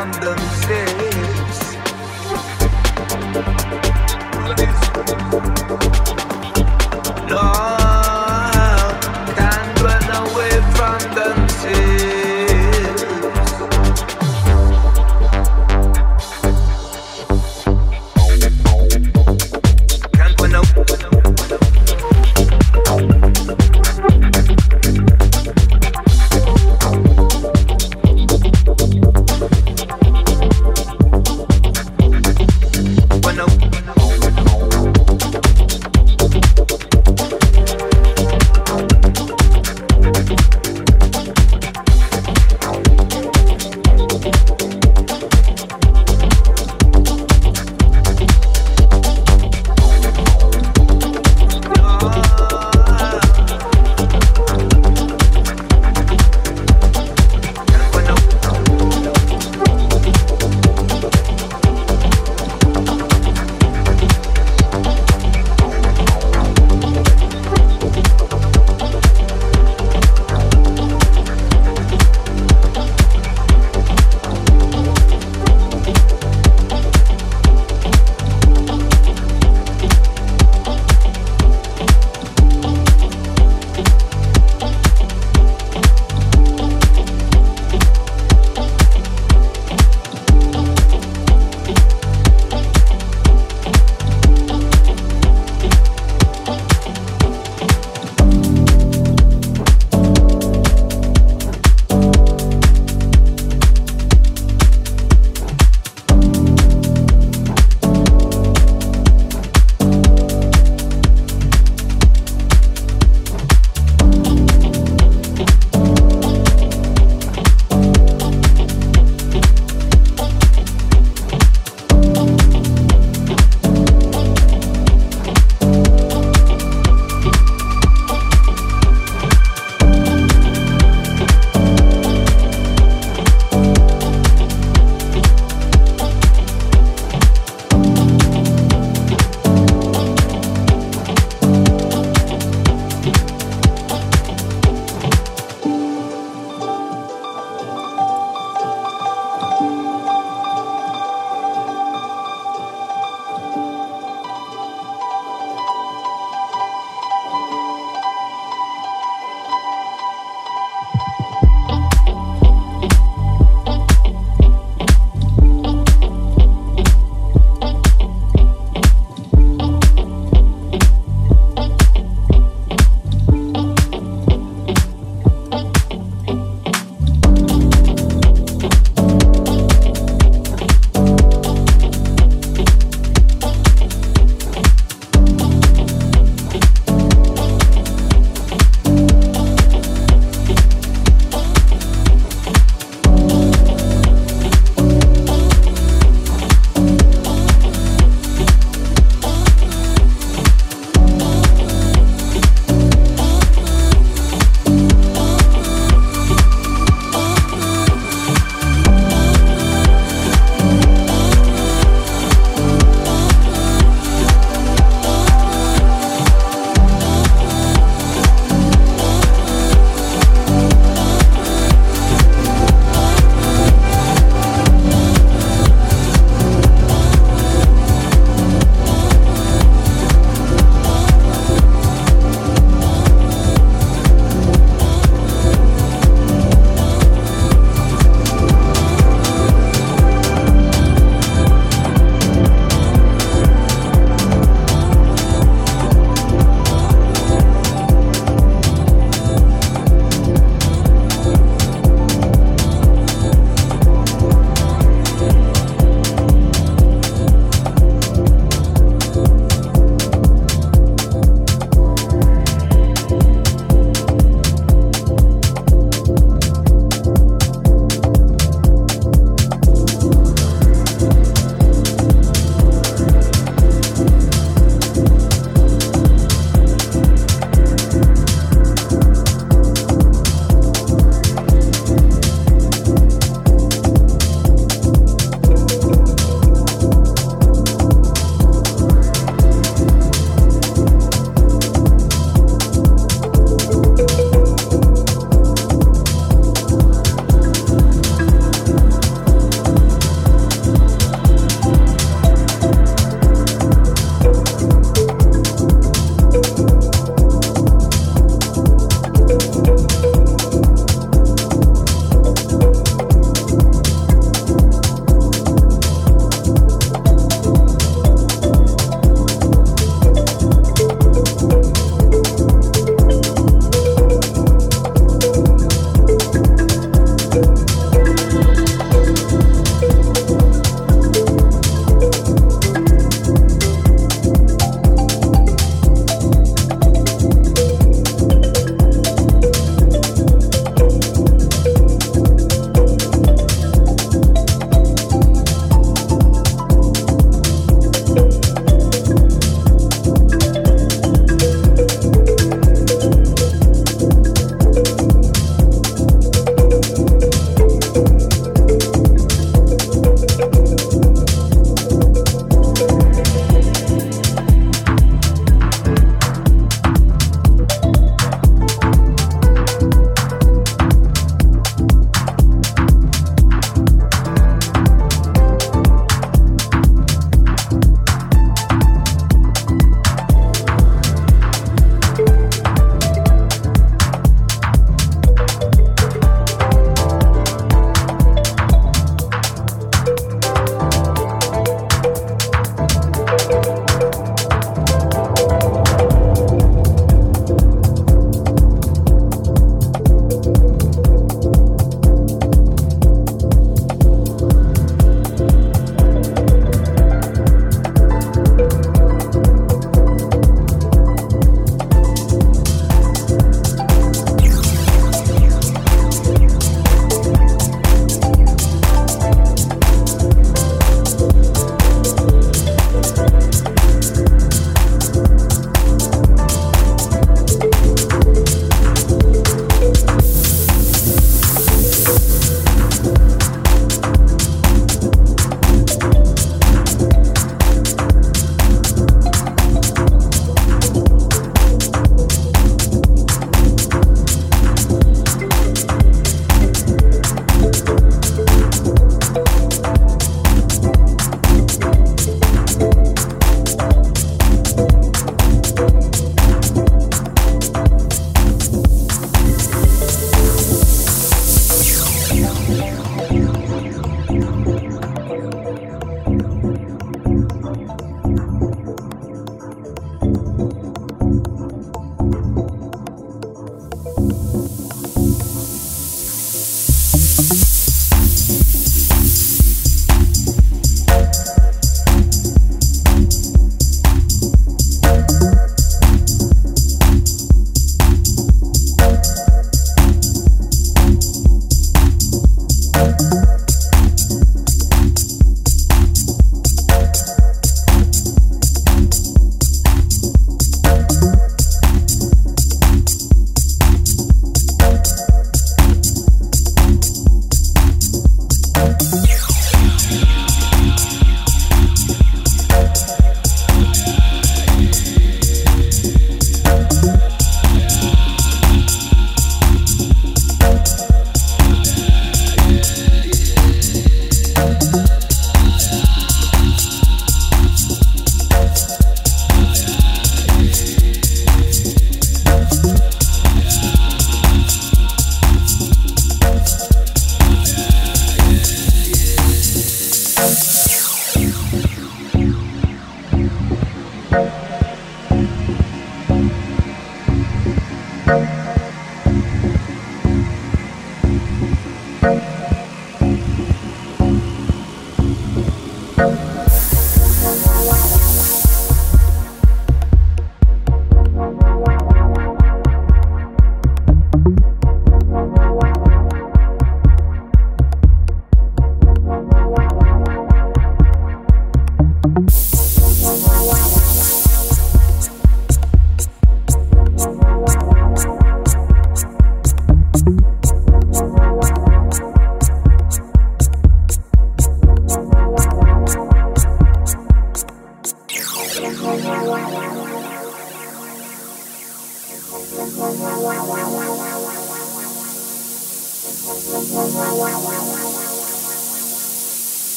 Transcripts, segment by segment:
grande.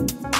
Bye.